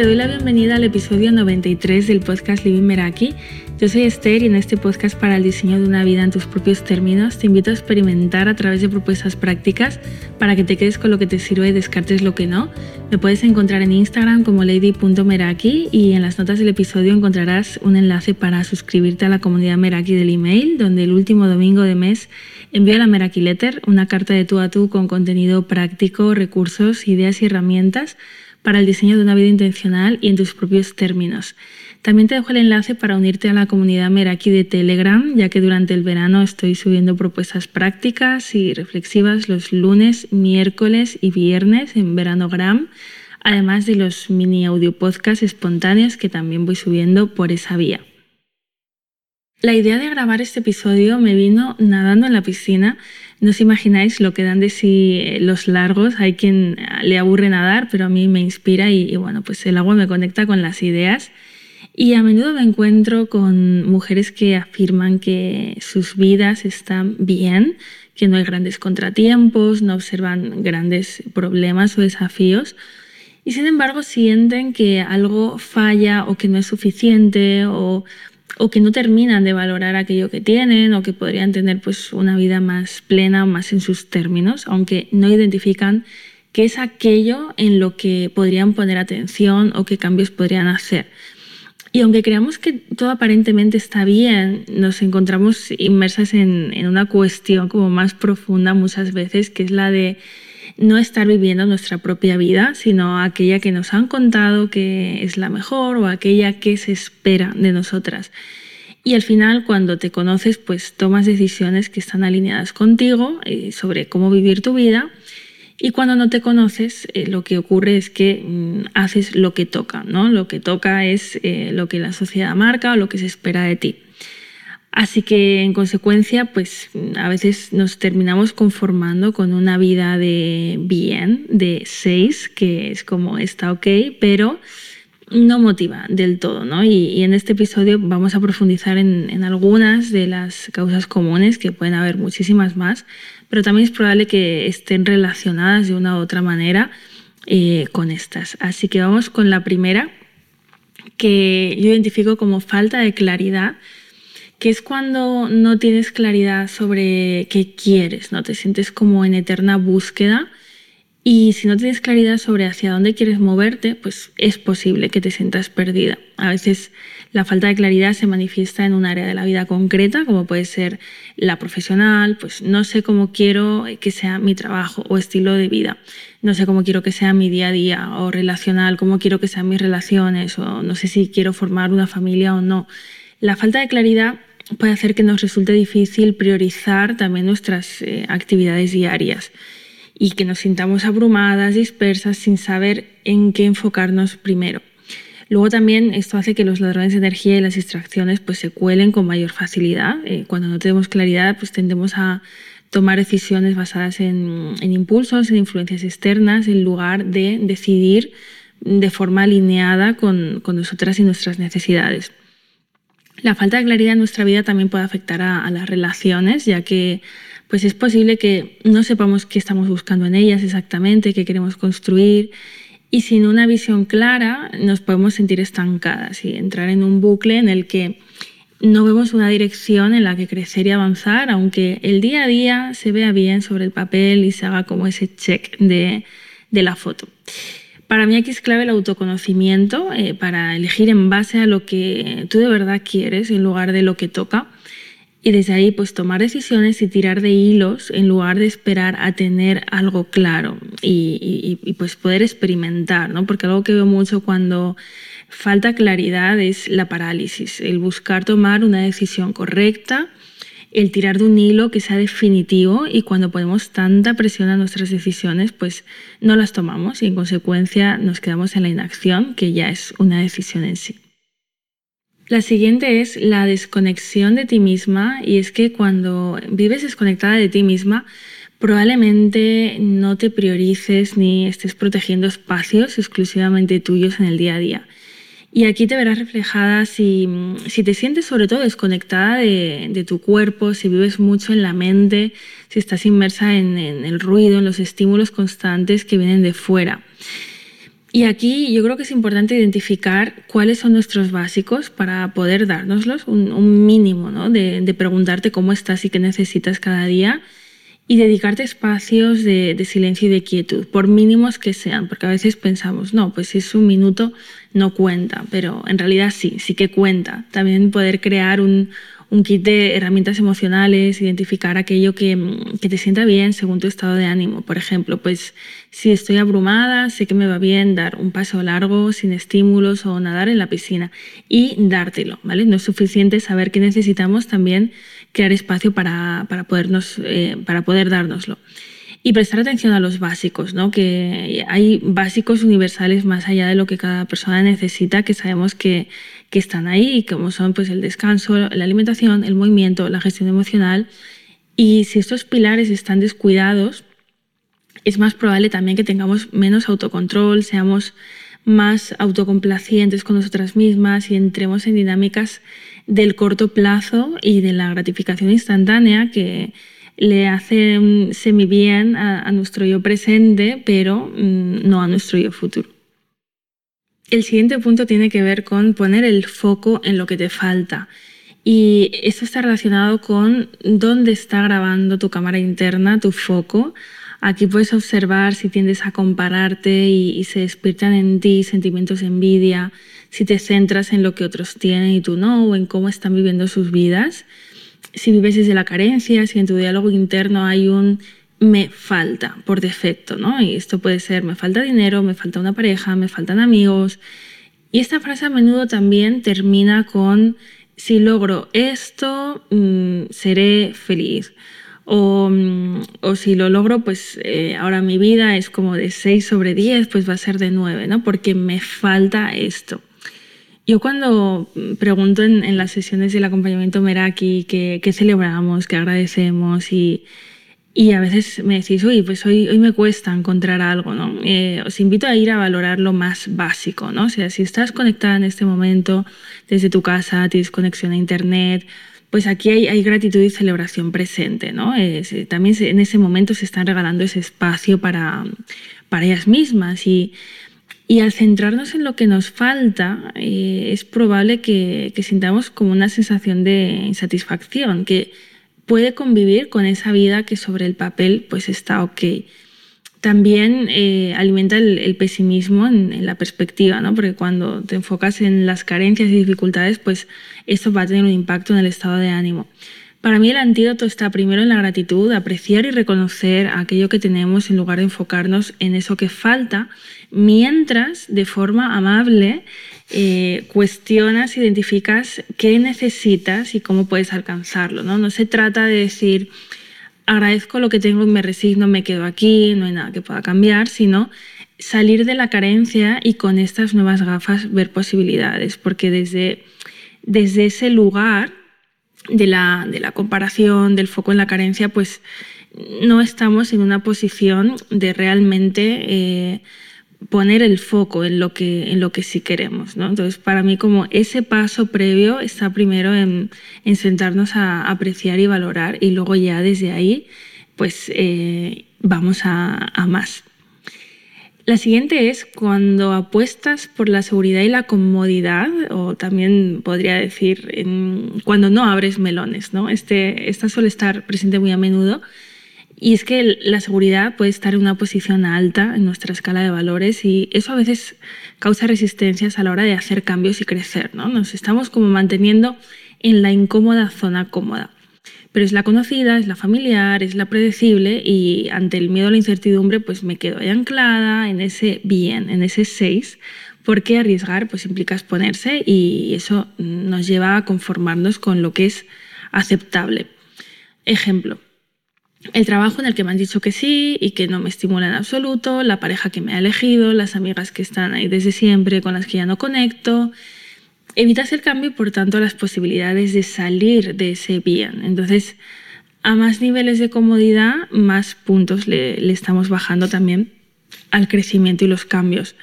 te doy la bienvenida al episodio 93 del podcast Living Meraki. Yo soy Esther y en este podcast para el diseño de una vida en tus propios términos te invito a experimentar a través de propuestas prácticas para que te quedes con lo que te sirve y descartes lo que no. Me puedes encontrar en Instagram como lady.meraki y en las notas del episodio encontrarás un enlace para suscribirte a la comunidad Meraki del email, donde el último domingo de mes envío la Meraki Letter, una carta de tú a tú con contenido práctico, recursos, ideas y herramientas para el diseño de una vida intencional y en tus propios términos. También te dejo el enlace para unirte a la comunidad Meraki de Telegram, ya que durante el verano estoy subiendo propuestas prácticas y reflexivas los lunes, miércoles y viernes en Veranogram, además de los mini audio podcasts espontáneos que también voy subiendo por esa vía. La idea de grabar este episodio me vino nadando en la piscina. No os imagináis lo que dan de sí eh, los largos. Hay quien le aburre nadar, pero a mí me inspira y, bueno, pues el agua me conecta con las ideas. Y a menudo me encuentro con mujeres que afirman que sus vidas están bien, que no hay grandes contratiempos, no observan grandes problemas o desafíos. Y sin embargo sienten que algo falla o que no es suficiente o o que no terminan de valorar aquello que tienen o que podrían tener pues una vida más plena más en sus términos, aunque no identifican qué es aquello en lo que podrían poner atención o qué cambios podrían hacer. Y aunque creamos que todo aparentemente está bien, nos encontramos inmersas en, en una cuestión como más profunda muchas veces, que es la de no estar viviendo nuestra propia vida, sino aquella que nos han contado que es la mejor o aquella que se espera de nosotras. Y al final, cuando te conoces, pues tomas decisiones que están alineadas contigo eh, sobre cómo vivir tu vida. Y cuando no te conoces, eh, lo que ocurre es que mm, haces lo que toca, ¿no? Lo que toca es eh, lo que la sociedad marca o lo que se espera de ti. Así que en consecuencia, pues a veces nos terminamos conformando con una vida de bien, de seis, que es como está ok, pero no motiva del todo, ¿no? Y, en este episodio vamos a profundizar en, algunas de las causas comunes, que pueden haber muchísimas más, pero también es probable que estén relacionadas de una u otra manera eh, con estas. Así que vamos con la primera, que yo identifico como falta de claridad que es cuando no tienes claridad sobre qué quieres, ¿no? Te sientes como en eterna búsqueda y si no tienes claridad sobre hacia dónde quieres moverte, pues es posible que te sientas perdida. A veces la falta de claridad se manifiesta en un área de la vida concreta, como puede ser la profesional, pues no sé cómo quiero que sea mi trabajo o estilo de vida, no sé cómo quiero que sea mi día a día o relacional, cómo quiero que sean mis relaciones o no sé si quiero formar una familia o no. La falta de claridad puede hacer que nos resulte difícil priorizar también nuestras eh, actividades diarias y que nos sintamos abrumadas, dispersas, sin saber en qué enfocarnos primero. Luego también esto hace que los ladrones de energía y las distracciones pues, se cuelen con mayor facilidad. Eh, cuando no tenemos claridad, pues tendemos a tomar decisiones basadas en, impulsos, en influencias externas, en lugar de decidir de forma alineada con nosotras y nuestras necesidades. La falta de claridad en nuestra vida también puede afectar a, las relaciones, ya que pues es posible que no sepamos qué estamos buscando en ellas exactamente, qué queremos construir y sin una visión clara nos podemos sentir estancadas y entrar en un bucle en el que no vemos una dirección en la que crecer y avanzar, aunque el día a día se vea bien sobre el papel y se haga como ese check de, de la foto. Para mí aquí es clave el autoconocimiento eh, para elegir en base a lo que tú de verdad quieres en lugar de lo que toca. Y desde ahí pues tomar decisiones y tirar de hilos en lugar de esperar a tener algo claro y, y pues poder experimentar, ¿no? Porque algo que veo mucho cuando falta claridad es la parálisis, el buscar tomar una decisión correcta el tirar de un hilo que sea definitivo y cuando ponemos tanta presión a nuestras decisiones, pues no las tomamos y en consecuencia nos quedamos en la inacción, que ya es una decisión en sí. La siguiente es la desconexión de ti misma y es que cuando vives desconectada de ti misma, probablemente no te priorices ni estés protegiendo espacios exclusivamente tuyos en el día a día. Y aquí te verás reflejada si, te sientes sobre todo desconectada de, tu cuerpo, si vives mucho en la mente, si estás inmersa en, el ruido, en los estímulos constantes que vienen de fuera. Y aquí yo creo que es importante identificar cuáles son nuestros básicos para poder dárnoslos, un, mínimo ¿no? de, de, preguntarte cómo estás y qué necesitas cada día y dedicarte espacios de, silencio y de quietud, por mínimos que sean, porque a veces pensamos, no, pues si es un minuto no cuenta, pero en realidad sí, sí que cuenta. También poder crear un, un kit de herramientas emocionales, identificar aquello que, que, te sienta bien según tu estado de ánimo. Por ejemplo, pues si estoy abrumada, sé que me va bien dar un paso largo sin estímulos o nadar en la piscina y dártelo, ¿vale? No es suficiente saber qué necesitamos, también crear espacio para, para podernos, eh, para poder dárnoslo y prestar atención a los básicos, ¿no? que hay básicos universales más allá de lo que cada persona necesita, que sabemos que, que están ahí, como son pues, el descanso, la alimentación, el movimiento, la gestión emocional. Y si estos pilares están descuidados, es más probable también que tengamos menos autocontrol, seamos más autocomplacientes con nosotras mismas y entremos en dinámicas del corto plazo y de la gratificación instantánea que, le hace semi bien a, nuestro yo presente, pero mm, no a nuestro yo futuro. El siguiente punto tiene que ver con poner el foco en lo que te falta. Y esto está relacionado con dónde está grabando tu cámara interna, tu foco. Aquí puedes observar si tiendes a compararte y, y, se despiertan en ti sentimientos de envidia, si te centras en lo que otros tienen y tú no, o en cómo están viviendo sus vidas si vives desde la carencia, si en tu diálogo interno hay un me falta por defecto, ¿no? Y esto puede ser me falta dinero, me falta una pareja, me faltan amigos. Y esta frase a menudo también termina con si logro esto, mm, seré feliz. O, mm, o, si lo logro, pues eh, ahora mi vida es como de 6 sobre 10, pues va a ser de 9, ¿no? Porque me falta esto. Yo cuando pregunto en, las sesiones del acompañamiento Meraki qué, celebramos, qué agradecemos y, y, a veces me decís, uy, pues hoy, hoy me cuesta encontrar algo, ¿no? Eh, os invito a ir a valorar lo más básico, ¿no? O sea, si estás conectada en este momento desde tu casa, tienes conexión a internet, pues aquí hay, gratitud y celebración presente, ¿no? también en ese momento se están regalando ese espacio para, para ellas mismas y y al centrarnos en lo que nos falta, eh, es probable que, sintamos como una sensación de insatisfacción, que puede convivir con esa vida que sobre el papel pues está ok. También eh, alimenta el, pesimismo en, la perspectiva, ¿no? porque cuando te enfocas en las carencias y dificultades, pues esto va a tener un impacto en el estado de ánimo. Para mí el antídoto está primero en la gratitud, apreciar y reconocer aquello que tenemos en lugar de enfocarnos en eso que falta, mientras de forma amable eh, cuestionas, identificas qué necesitas y cómo puedes alcanzarlo. ¿no? no se trata de decir agradezco lo que tengo y me resigno, me quedo aquí, no hay nada que pueda cambiar, sino salir de la carencia y con estas nuevas gafas ver posibilidades, porque desde, desde ese lugar de la, de la comparación, del foco en la carencia, pues no estamos en una posición de realmente eh, poner el foco en lo que, en lo que sí queremos. ¿no? Entonces, para mí como ese paso previo está primero en, en sentarnos a apreciar y valorar y luego ya desde ahí pues eh, vamos a, a más. La siguiente es cuando apuestas por la seguridad y la comodidad, o también podría decir cuando no abres melones. ¿no? Este, esta suele estar presente muy a menudo. Y es que la seguridad puede estar en una posición alta en nuestra escala de valores y eso a veces causa resistencias a la hora de hacer cambios y crecer. ¿no? Nos estamos como manteniendo en la incómoda zona cómoda pero es la conocida, es la familiar, es la predecible y ante el miedo a la incertidumbre pues me quedo ahí anclada en ese bien, en ese 6, porque arriesgar pues implica exponerse y eso nos lleva a conformarnos con lo que es aceptable. Ejemplo, el trabajo en el que me han dicho que sí y que no me estimula en absoluto, la pareja que me ha elegido, las amigas que están ahí desde siempre con las que ya no conecto, evitas el cambio y por tanto las posibilidades de salir de ese bien. Entonces, a más niveles de comodidad, más puntos le, estamos bajando también al crecimiento y los cambios.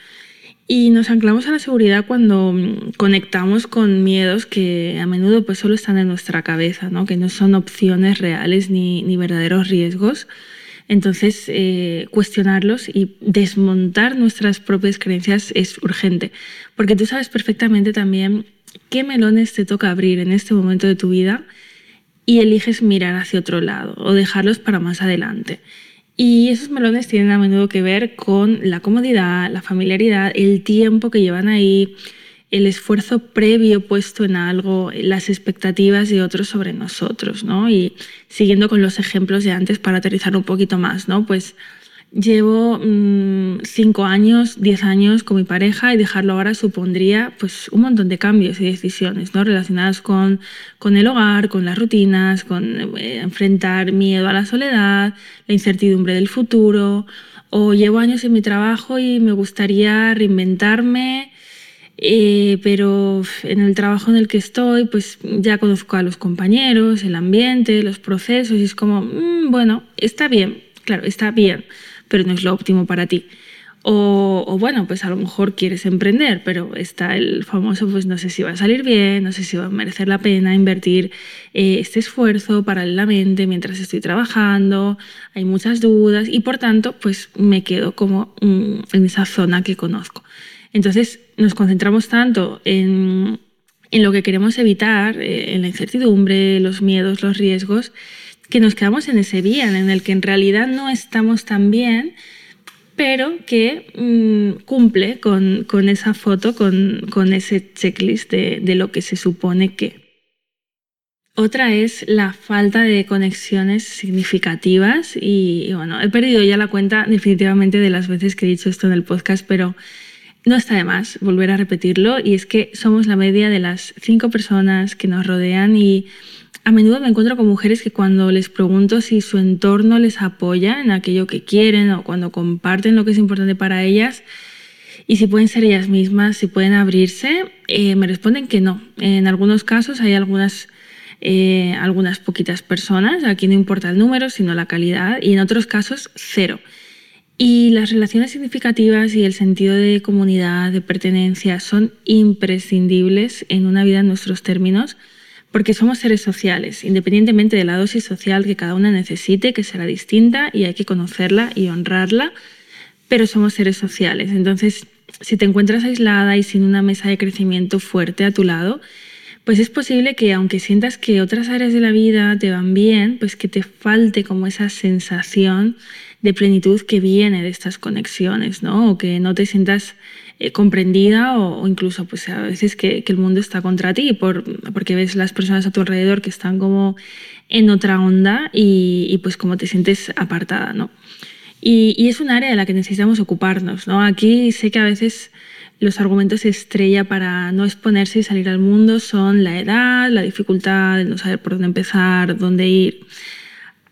Y nos anclamos a la seguridad cuando mm, conectamos con miedos que a menudo pues solo están en nuestra cabeza, ¿no? que no son opciones reales ni, ni verdaderos riesgos, Entonces, eh, cuestionarlos y desmontar nuestras propias creencias es urgente, porque tú sabes perfectamente también qué melones te toca abrir en este momento de tu vida y eliges mirar hacia otro lado o dejarlos para más adelante. Y esos melones tienen a menudo que ver con la comodidad, la familiaridad, el tiempo que llevan ahí, el esfuerzo previo puesto en algo, las expectativas de otros sobre nosotros, ¿no? Y siguiendo con los ejemplos de antes para aterrizar un poquito más, ¿no? Pues llevo mm, cinco años, diez años con mi pareja y dejarlo ahora supondría pues un montón de cambios y decisiones, ¿no? Relacionadas con, con el hogar, con las rutinas, con eh, enfrentar miedo a la soledad, la incertidumbre del futuro, o llevo años en mi trabajo y me gustaría reinventarme, eh, pero en el trabajo en el que estoy, pues ya conozco a los compañeros, el ambiente, los procesos, y es como, mm, bueno, está bien, claro, está bien, pero no es lo óptimo para ti. O, bueno, pues a lo mejor quieres emprender, pero está el famoso, pues no sé si va a salir bien, no sé si va a merecer la pena invertir eh, este esfuerzo paralelamente mientras estoy trabajando, hay muchas dudas y por tanto, pues me quedo como mm, en esa zona que conozco. Entonces nos concentramos tanto en, lo que queremos evitar, eh, en la incertidumbre, los miedos, los riesgos, que nos quedamos en ese bien, en el que en realidad no estamos tan bien, pero que mm, cumple con, esa foto, con, ese checklist de, lo que se supone que. Otra es la falta de conexiones significativas y, bueno, he perdido ya la cuenta definitivamente de las veces que he dicho esto en el podcast, pero no está de más volver a repetirlo y es que somos la media de las cinco personas que nos rodean y a menudo me encuentro con mujeres que cuando les pregunto si su entorno les apoya en aquello que quieren o cuando comparten lo que es importante para ellas y si pueden ser ellas mismas, si pueden abrirse, eh, me responden que no. En algunos casos hay algunas, eh, algunas poquitas personas, aquí no importa el número, sino la calidad, y en otros casos cero. Y las relaciones significativas y el sentido de comunidad, de pertenencia, son imprescindibles en una vida en nuestros términos, porque somos seres sociales, independientemente de la dosis social que cada una necesite, que será distinta y hay que conocerla y honrarla, pero somos seres sociales. Entonces, si te encuentras aislada y sin una mesa de crecimiento fuerte a tu lado, pues es posible que aunque sientas que otras áreas de la vida te van bien, pues que te falte como esa sensación de plenitud que viene de estas conexiones, ¿no? O que no te sientas eh, comprendida o, incluso pues a veces que, el mundo está contra ti por, porque ves las personas a tu alrededor que están como en otra onda y, pues como te sientes apartada, ¿no? Y, es un área de la que necesitamos ocuparnos, ¿no? Aquí sé que a veces los argumentos estrella para no exponerse y salir al mundo son la edad, la dificultad de no saber por dónde empezar, dónde ir.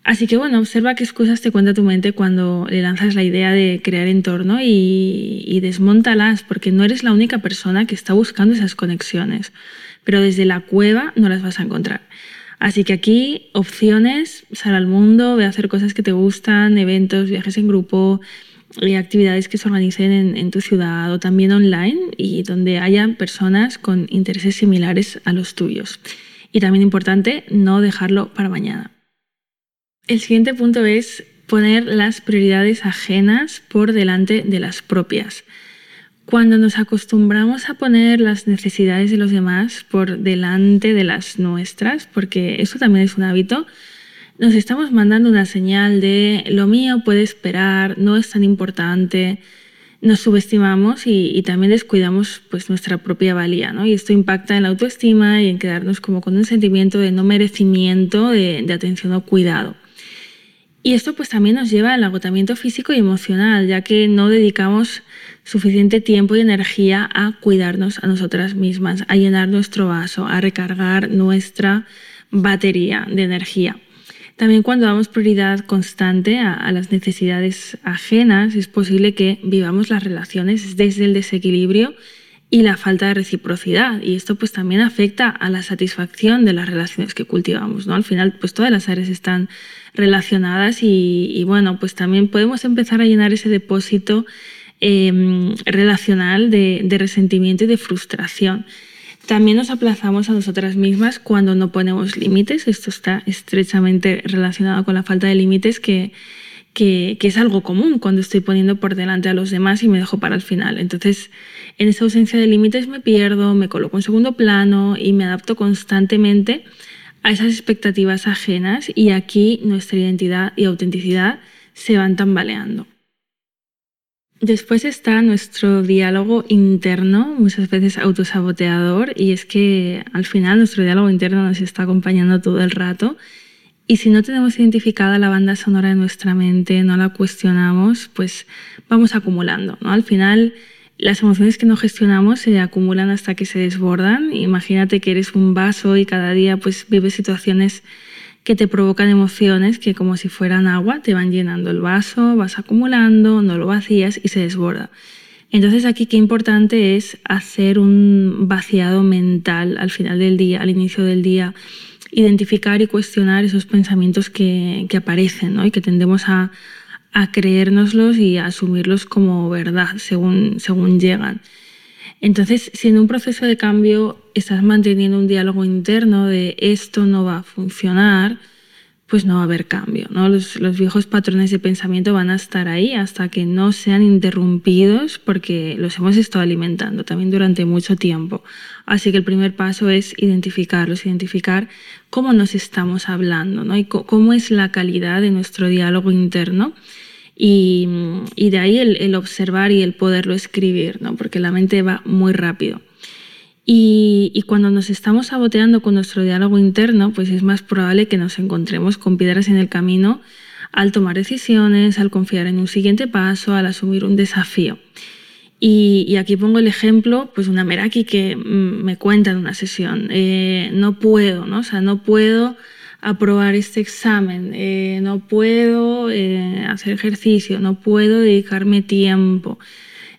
Así que bueno, observa qué excusas te cuenta tu mente cuando le lanzas la idea de crear entorno y, y desmontalas, porque no eres la única persona que está buscando esas conexiones, pero desde la cueva no las vas a encontrar. Así que aquí opciones, sal al mundo, ve a hacer cosas que te gustan, eventos, viajes en grupo, y actividades que se organicen en, en, tu ciudad o también online y donde haya personas con intereses similares a los tuyos. Y también importante, no dejarlo para mañana. El siguiente punto es poner las prioridades ajenas por delante de las propias. Cuando nos acostumbramos a poner las necesidades de los demás por delante de las nuestras, porque eso también es un hábito, nos estamos mandando una señal de lo mío puede esperar, no es tan importante, nos subestimamos y, también descuidamos pues, nuestra propia valía. ¿no? Y esto impacta en la autoestima y en quedarnos como con un sentimiento de no merecimiento, de atención o cuidado. Y esto pues también nos lleva al agotamiento físico y emocional, ya que no dedicamos suficiente tiempo y energía a cuidarnos a nosotras mismas, a llenar nuestro vaso, a recargar nuestra batería de energía. También cuando damos prioridad constante a, a, las necesidades ajenas, es posible que vivamos las relaciones desde el desequilibrio y la falta de reciprocidad. Y esto pues también afecta a la satisfacción de las relaciones que cultivamos. ¿no? Al final pues todas las áreas están relacionadas y, bueno, pues también podemos empezar a llenar ese depósito em, relacional de, de resentimiento y de frustración. También nos aplazamos a nosotras mismas cuando no ponemos límites. Esto está estrechamente relacionado con la falta de límites que que, es algo común cuando estoy poniendo por delante a los demás y me dejo para el final. Entonces, en esa ausencia de límites me pierdo, me coloco en segundo plano y me adapto constantemente a esas expectativas ajenas y aquí nuestra identidad y autenticidad se van tambaleando. Después está nuestro diálogo interno, muchas veces autosaboteador, y es que al final nuestro diálogo interno nos está acompañando todo el rato. Y si no tenemos identificada la banda sonora de nuestra mente, no la cuestionamos, pues vamos acumulando. ¿no? Al final, las emociones que no gestionamos se acumulan hasta que se desbordan. Imagínate que eres un vaso y cada día pues vives situaciones que te provocan emociones que como si fueran agua te van llenando el vaso, vas acumulando, no lo vacías y se desborda. Entonces aquí qué importante es hacer un vaciado mental al final del día, al inicio del día, identificar y cuestionar esos pensamientos que, aparecen y que tendemos a, a creérnoslos y a asumirlos como verdad según, según llegan. Entonces, si en un proceso de cambio estás manteniendo un diálogo interno de esto no va a funcionar, pues no va a haber cambio. ¿no? Los, viejos patrones de pensamiento van a estar ahí hasta que no sean interrumpidos porque los hemos estado alimentando también durante mucho tiempo. Así que el primer paso es identificarlos, identificar cómo nos estamos hablando ¿no? y cómo es la calidad de nuestro diálogo interno y, de ahí el, observar y el poderlo escribir, ¿no? porque la mente va muy rápido. Y, cuando nos estamos saboteando con nuestro diálogo interno, pues es más probable que nos encontremos con piedras en el camino al tomar decisiones, al confiar en un siguiente paso, al asumir un desafío. Y, aquí pongo el ejemplo, pues una Meraki que mm, me cuenta en una sesión, eh, no puedo, ¿no? O sea, no puedo aprobar este examen, eh, no puedo eh, hacer ejercicio, no puedo dedicarme tiempo.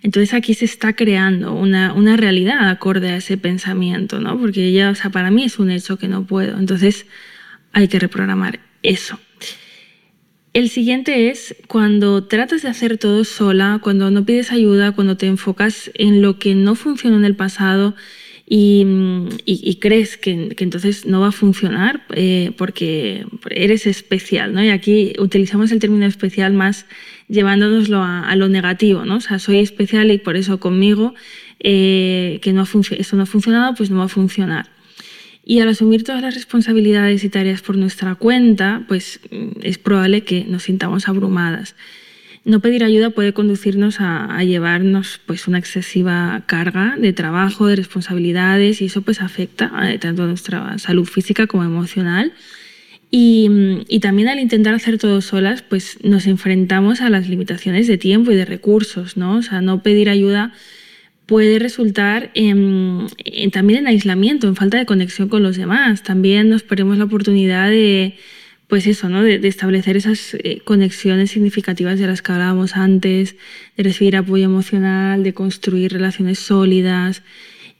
Entonces aquí se está creando una, una, realidad acorde a ese pensamiento, ¿no? Porque ya, o sea, para mí es un hecho que no puedo. Entonces hay que reprogramar eso. El siguiente es cuando tratas de hacer todo sola, cuando no pides ayuda, cuando te enfocas en lo que no funcionó en el pasado y, crees que, entonces no va a funcionar eh, porque eres especial, ¿no? Y aquí utilizamos el término especial más llevándonoslo a, lo negativo, ¿no? O sea, soy especial y por eso conmigo eh, que no esto no ha funcionado, pues no va a funcionar. Y al asumir todas las responsabilidades y tareas por nuestra cuenta, pues es probable que nos sintamos abrumadas. No pedir ayuda puede conducirnos a, llevarnos pues, una excesiva carga de trabajo, de responsabilidades y eso pues afecta eh, tanto a nuestra salud física como emocional. Y, también al intentar hacer todo solas, pues nos enfrentamos a las limitaciones de tiempo y de recursos, ¿no? O sea, no pedir ayuda puede resultar también en aislamiento, en falta de conexión con los demás. También nos perdemos la oportunidad de, pues eso, ¿no? De, establecer esas eh, conexiones significativas de las que hablábamos antes, de recibir apoyo emocional, de construir relaciones sólidas.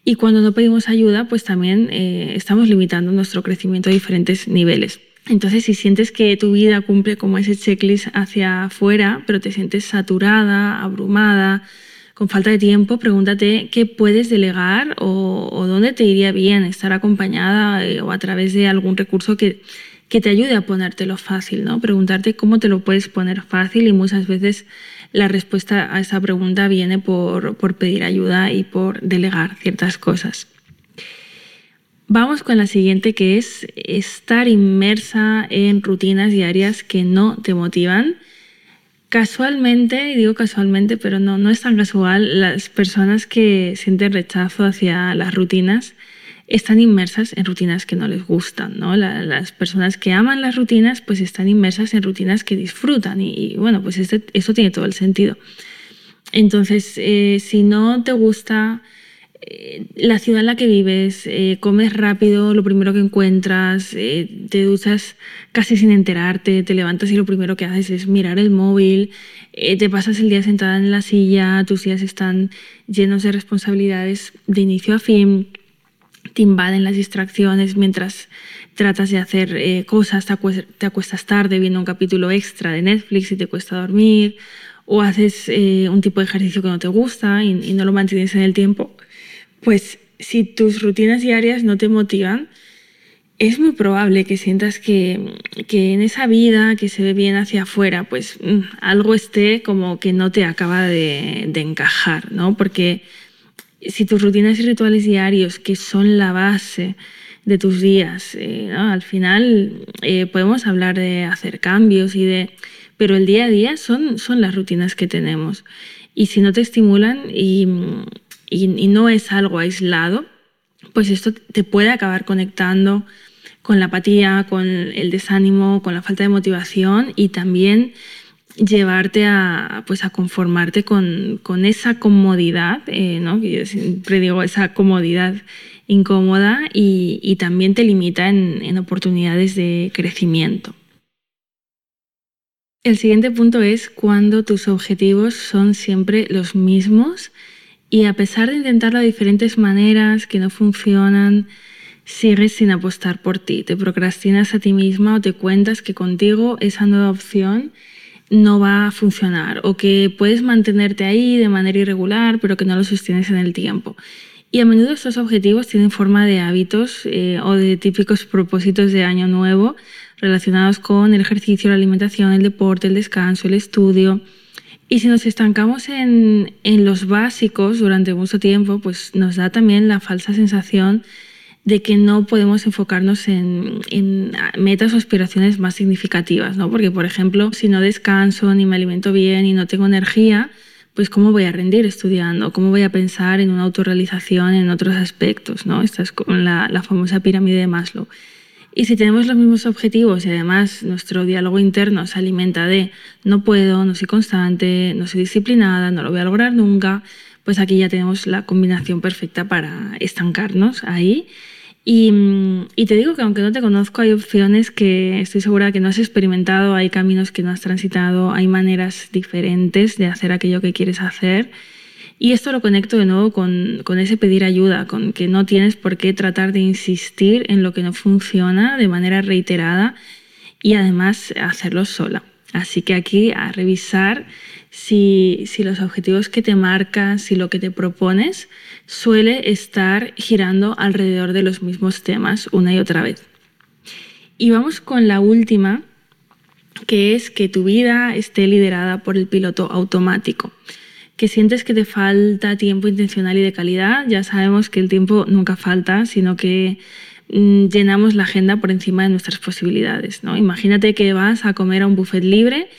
Y cuando no pedimos ayuda, pues también eh, estamos limitando nuestro crecimiento a diferentes niveles. Entonces, si sientes que tu vida cumple como ese checklist hacia afuera, pero te sientes saturada, abrumada, con falta de tiempo, pregúntate qué puedes delegar o, dónde te iría bien estar acompañada eh, o a través de algún recurso que que te ayude a ponértelo fácil, ¿no? Preguntarte cómo te lo puedes poner fácil y muchas veces la respuesta a esa pregunta viene por, por pedir ayuda y por delegar ciertas cosas. Vamos con la siguiente que es estar inmersa en rutinas diarias que no te motivan. Casualmente, digo casualmente, pero no, no es tan casual, las personas que sienten rechazo hacia las rutinas están inmersas en rutinas que no les gustan, ¿no? las personas que aman las rutinas, pues están inmersas en rutinas que disfrutan y, bueno, pues este, eso tiene todo el sentido. Entonces, eh, si no te gusta eh, la ciudad en la que vives, eh, comes rápido lo primero que encuentras, te duchas casi sin enterarte, te levantas y lo primero que haces es mirar el móvil, te pasas el día sentada en la silla, tus días están llenos de responsabilidades de inicio a fin, te invaden las distracciones mientras tratas de hacer eh, cosas, te, acuestas tarde viendo un capítulo extra de Netflix y te cuesta dormir, o haces eh, un tipo de ejercicio que no te gusta y, no lo mantienes en el tiempo, pues si tus rutinas diarias no te motivan, es muy probable que sientas que, en esa vida que se ve bien hacia afuera, pues mm, algo esté como que no te acaba de, encajar, ¿no? Porque si tus rutinas y rituales diarios, que son la base de tus días, eh, al final eh, podemos hablar de hacer cambios y de... Pero el día a día son, son las rutinas que tenemos. Y si no te estimulan y, y no es algo aislado, pues esto te puede acabar conectando con la apatía, con el desánimo, con la falta de motivación y también llevarte a, pues a conformarte con, esa comodidad, eh, ¿no? yo siempre digo esa comodidad incómoda y, también te limita en, en oportunidades de crecimiento. El siguiente punto es cuando tus objetivos son siempre los mismos y a pesar de intentarlo de diferentes maneras que no funcionan, sigues sin apostar por ti, te procrastinas a ti misma o te cuentas que contigo esa nueva opción no va a funcionar o que puedes mantenerte ahí de manera irregular pero que no lo sostienes en el tiempo. Y a menudo estos objetivos tienen forma de hábitos eh, o de típicos propósitos de año nuevo relacionados con el ejercicio, la alimentación, el deporte, el descanso, el estudio. Y si nos estancamos en, en los básicos durante mucho tiempo, pues nos da también la falsa sensación que no podemos enfocarnos en, metas o aspiraciones más significativas, ¿no? Porque, por ejemplo, si no descanso, ni me alimento bien y no tengo energía, pues cómo voy a rendir estudiando, cómo voy a pensar en una autorrealización en otros aspectos, ¿no? Esta es la, la famosa pirámide de Maslow. Y si tenemos los mismos objetivos y además nuestro diálogo interno se alimenta de no puedo, no soy constante, no soy disciplinada, no lo voy a lograr nunca, pues aquí ya tenemos la combinación perfecta para estancarnos ahí y, te digo que aunque no te conozco, hay opciones que estoy segura que no has experimentado, hay caminos que no has transitado, hay maneras diferentes de hacer aquello que quieres hacer. Y esto lo conecto de nuevo con, ese pedir ayuda, con que no tienes por qué tratar de insistir en lo que no funciona de manera reiterada y además hacerlo sola. Así que aquí a revisar si, si los objetivos que te marcas, si lo que te propones suele estar girando alrededor de los mismos temas una y otra vez. Y vamos con la última, que es que tu vida esté liderada por el piloto automático. Que sientes que te falta tiempo intencional y de calidad, ya sabemos que el tiempo nunca falta, sino que llenamos la agenda por encima de nuestras posibilidades. ¿no? Imagínate que vas a comer a un buffet libre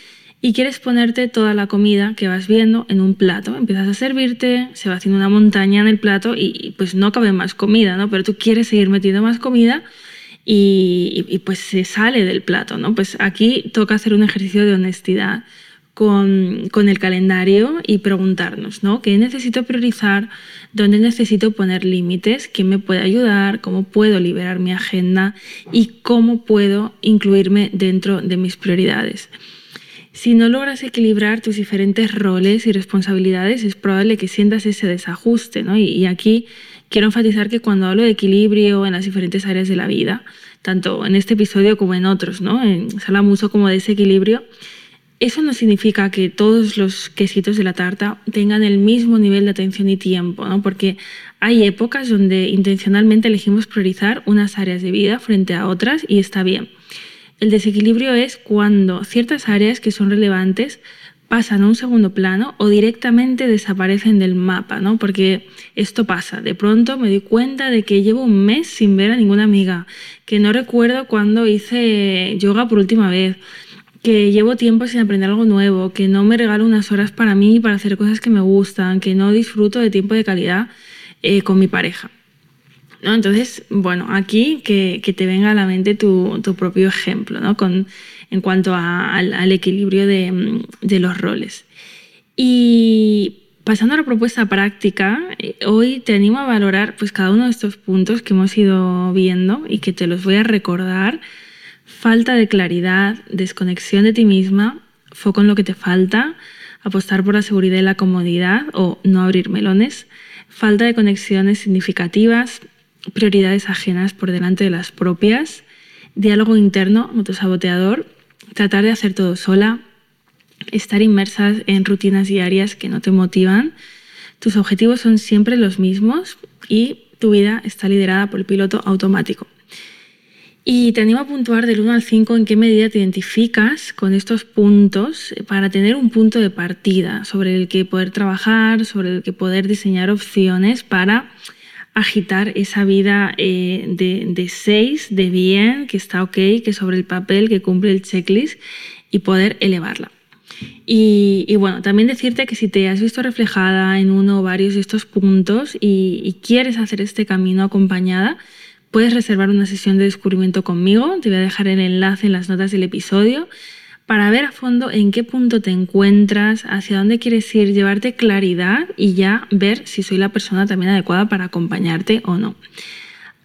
y quieres ponerte toda la comida que vas viendo en un plato. Empiezas a servirte, se va haciendo una montaña en el plato y, pues no cabe más comida, ¿no? Pero tú quieres seguir metiendo más comida y, pues se sale del plato, ¿no? Pues aquí toca hacer un ejercicio de honestidad con, el calendario y preguntarnos, ¿no? ¿Qué necesito priorizar? ¿Dónde necesito poner límites? ¿Quién me puede ayudar? ¿Cómo puedo liberar mi agenda? ¿Y cómo puedo incluirme dentro de mis prioridades? Si no logras equilibrar tus diferentes roles y responsabilidades, es probable que sientas ese desajuste. ¿no? Y, aquí quiero enfatizar que cuando hablo de equilibrio en las diferentes áreas de la vida, tanto en este episodio como en otros, ¿no? se habla mucho como de ese equilibrio. Eso no significa que todos los quesitos de la tarta tengan el mismo nivel de atención y tiempo, ¿no? porque hay épocas donde intencionalmente elegimos priorizar unas áreas de vida frente a otras y está bien. El desequilibrio es cuando ciertas áreas que son relevantes pasan a un segundo plano o directamente desaparecen del mapa, ¿no? Porque esto pasa. De pronto me doy cuenta de que llevo un mes sin ver a ninguna amiga, que no recuerdo cuando hice yoga por última vez, que llevo tiempo sin aprender algo nuevo, que no me regalo unas horas para mí para hacer cosas que me gustan, que no disfruto de tiempo de calidad eh, con mi pareja. Entonces, bueno, aquí que, te venga a la mente tu, propio ejemplo ¿no? Con, en cuanto al, equilibrio de, los roles. Y pasando a la propuesta práctica, eh, hoy te animo a valorar pues, cada uno de estos puntos que hemos ido viendo y que te los voy a recordar. Falta de claridad, desconexión de ti misma, foco en lo que te falta, apostar por la seguridad y la comodidad o no abrir melones, falta de conexiones significativas, prioridades ajenas por delante de las propias, diálogo interno autosaboteador, tratar de hacer todo sola, estar inmersas en rutinas diarias que no te motivan, tus objetivos son siempre los mismos y tu vida está liderada por el piloto automático. Y te animo a puntuar del 1 al 5 en qué medida te identificas con estos puntos para tener un punto de partida sobre el que poder trabajar, sobre el que poder diseñar opciones para agitar esa vida eh, de 6, de, bien, que está ok, que sobre el papel, que cumple el checklist y poder elevarla. Y, bueno, también decirte que si te has visto reflejada en uno o varios de estos puntos y quieres hacer este camino acompañada, Puedes reservar una sesión de descubrimiento conmigo, te voy a dejar el enlace en las notas del episodio para ver a fondo en qué punto te encuentras, hacia dónde quieres ir, llevarte claridad y ya ver si soy la persona también adecuada para acompañarte o no.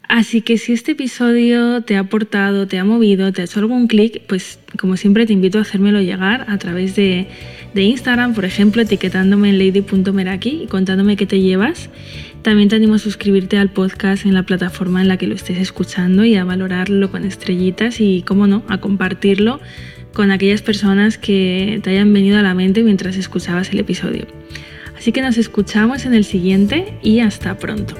Así que si este episodio te ha aportado, te ha movido, te ha hecho algún clic, pues como siempre te invito a hacérmelo llegar a través de, de Instagram, por ejemplo, etiquetándome en lady.meraki y contándome qué te llevas. También te animo a suscribirte al podcast en la plataforma en la que lo estés escuchando y a valorarlo con estrellitas y, cómo no, a compartirlo con aquellas personas que te hayan venido a la mente mientras escuchabas el episodio. Así que nos escuchamos en el siguiente y hasta pronto.